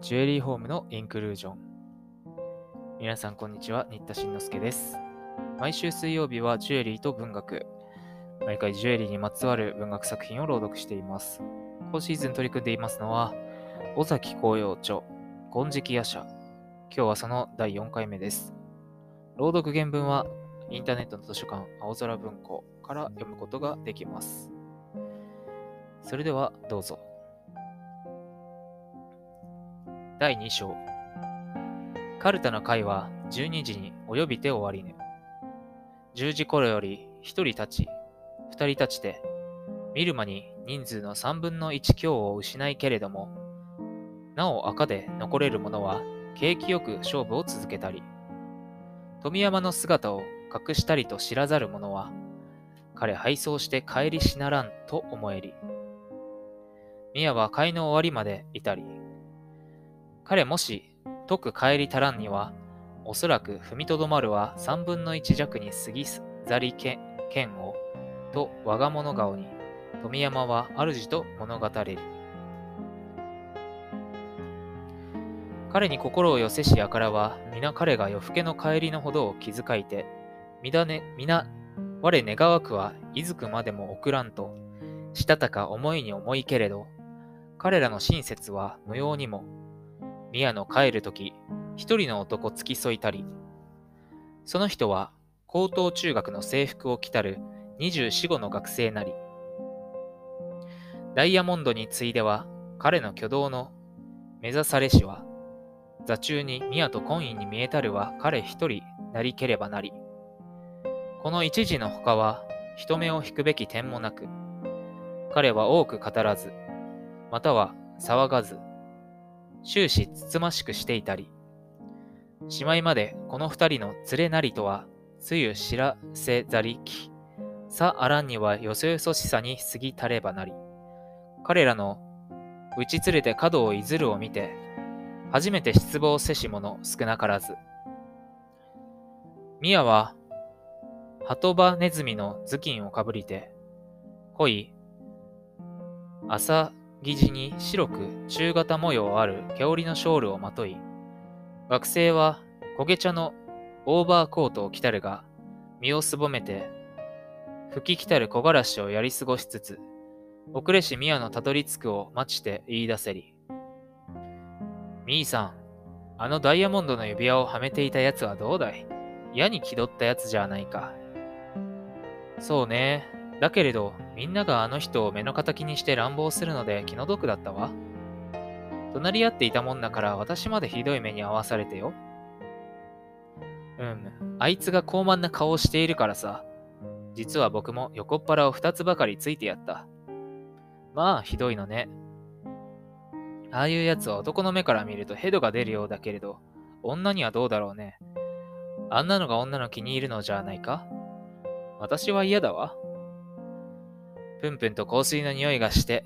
ジュエリーホームのインクルージョン。皆さん、こんにちは。新田慎之介です。毎週水曜日はジュエリーと文学。毎回ジュエリーにまつわる文学作品を朗読しています。今シーズン取り組んでいますのは、尾崎紅葉著、金色夜叉。今日はその第4回目です。朗読原文は、インターネットの図書館、青空文庫から読むことができます。それでは、どうぞ。第2章カルタの会は12時に及びて終わりぬ。10時頃より1人立ち、2人立ちて、見る間に人数の3分の1強を失いけれども、なお赤で残れる者は景気よく勝負を続けたり、富山の姿を隠したりと知らざる者は、彼配送して帰りしならんと思えり。宮は会の終わりまでいたり、彼もし、解く帰り足らんには、おそらく踏みとどまるは三分の一弱に過ぎざりけ剣を、と我が物顔に、富山は主と物語れり。彼に心を寄せしやからは、皆彼が夜更けの帰りのほどを気遣いて、皆ね、皆、我願わくはいずくまでも送らんと、したたか思いに思いけれど、彼らの親切は無用にも、宮の帰るとき、一人の男付き添いたり。その人は、高等中学の制服を着たる二十四五の学生なり。ダイヤモンドに次いでは、彼の挙動の目指されしは、座中に宮と婚姻に見えたるは彼一人なりければなり。この一時の他は、人目を引くべき点もなく、彼は多く語らず、または騒がず、終始つつましくしていたり、しまいまでこの二人の連れなりとは、つゆ知らせざりき、さあらんにはよそよそしさに過ぎたればなり、彼らの打ち連れて角をいずるを見て、初めて失望せし者少なからず。宮は、鳩場ネズミの頭巾をかぶりて、濃い、朝生地に白く中型模様ある毛織のショールをまとい、学生は焦げ茶のオーバーコートを着たるが、身をすぼめて、吹き来たる木枯らしをやり過ごしつつ、遅れし宮のたどり着くを待ちて言い出せり。みーさん、あのダイヤモンドの指輪をはめていたやつはどうだい？矢に気取ったやつじゃないか。そうね。だけれど、みんながあの人を目の敵にして乱暴するので気の毒だったわ。隣り合っていたもんだから私までひどい目に遭わされてよ。うん、あいつが高慢な顔をしているからさ。実は僕も横っ腹を二つばかりついてやった。まあ、ひどいのね。ああいうやつは男の目から見るとヘドが出るようだけれど、女にはどうだろうね。あんなのが女の気に入るのじゃないか私は嫌だわ。ぷんぷんと香水の匂いがして、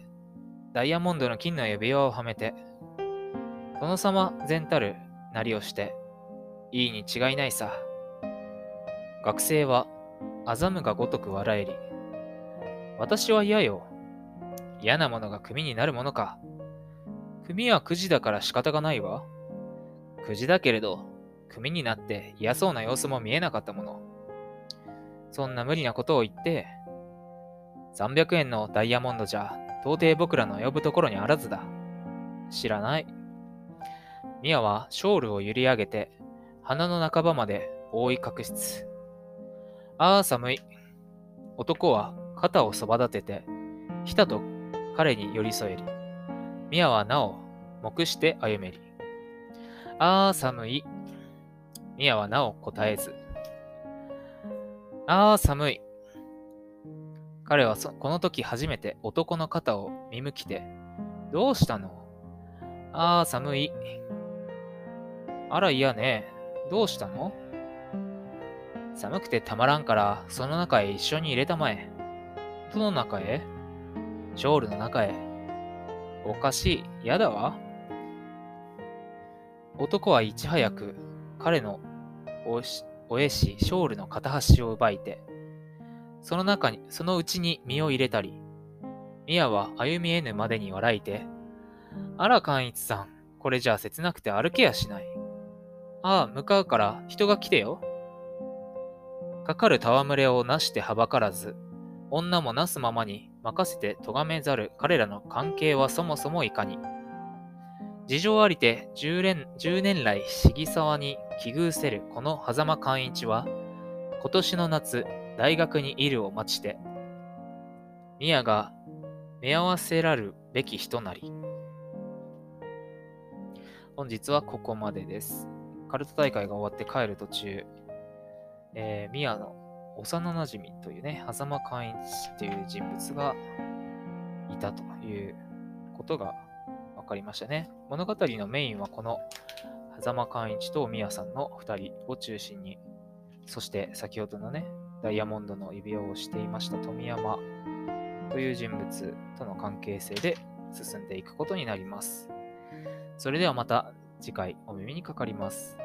ダイヤモンドの金の指輪をはめて、殿様全たるなりをして、いいに違いないさ。学生は、あざむがごとく笑えり。私は嫌よ。嫌なものが組になるものか。組はくじだから仕方がないわ。くじだけれど、組になって嫌そうな様子も見えなかったもの。そんな無理なことを言って、300円のダイヤモンドじゃ、到底僕らの呼ぶところにあらずだ。知らない。ミヤはショールを揺り上げて、鼻の半ばまで覆い隠しつ。ああ、寒い。男は肩をそば立てて、ひたと彼に寄り添えり。ミヤはなお、目して歩めり。ああ、寒い。ミヤはなお答えず。ああ、寒い。彼はそこの時初めて男の肩を見向きて、どうしたの？ああ、寒い。あら嫌ね。どうしたの？寒くてたまらんから、その中へ一緒に入れたまえ。どの中へ？ショールの中へ。おかしい。嫌だわ。男はいち早く彼のおしおえし、ショールの片端を奪いて、その中に、そのうちに身を入れたり、ミヤは歩み得ぬまでに笑いて、あら、寛一さん、これじゃあ切なくて歩けやしない。ああ、向かうから人が来てよ。かかる戯れをなしてはばからず、女もなすままに任せて咎めざる彼らの関係はそもそもいかに。事情ありて10年 ,10 年来市沢に奇遇せるこの狭間寛一は、今年の夏、大学にいるを待ちて、宮が目合わせらるべき人なり。本日はここまでです。カルト大会が終わって帰る途中、えー、宮の幼馴染というね、狭間寛一という人物がいたということが分かりましたね。物語のメインはこの狭間寛一と宮さんの2人を中心に、そして先ほどのね、ダイヤモンドの指輪をしていました富山という人物との関係性で進んでいくことになります。それではまた次回お耳にかかります。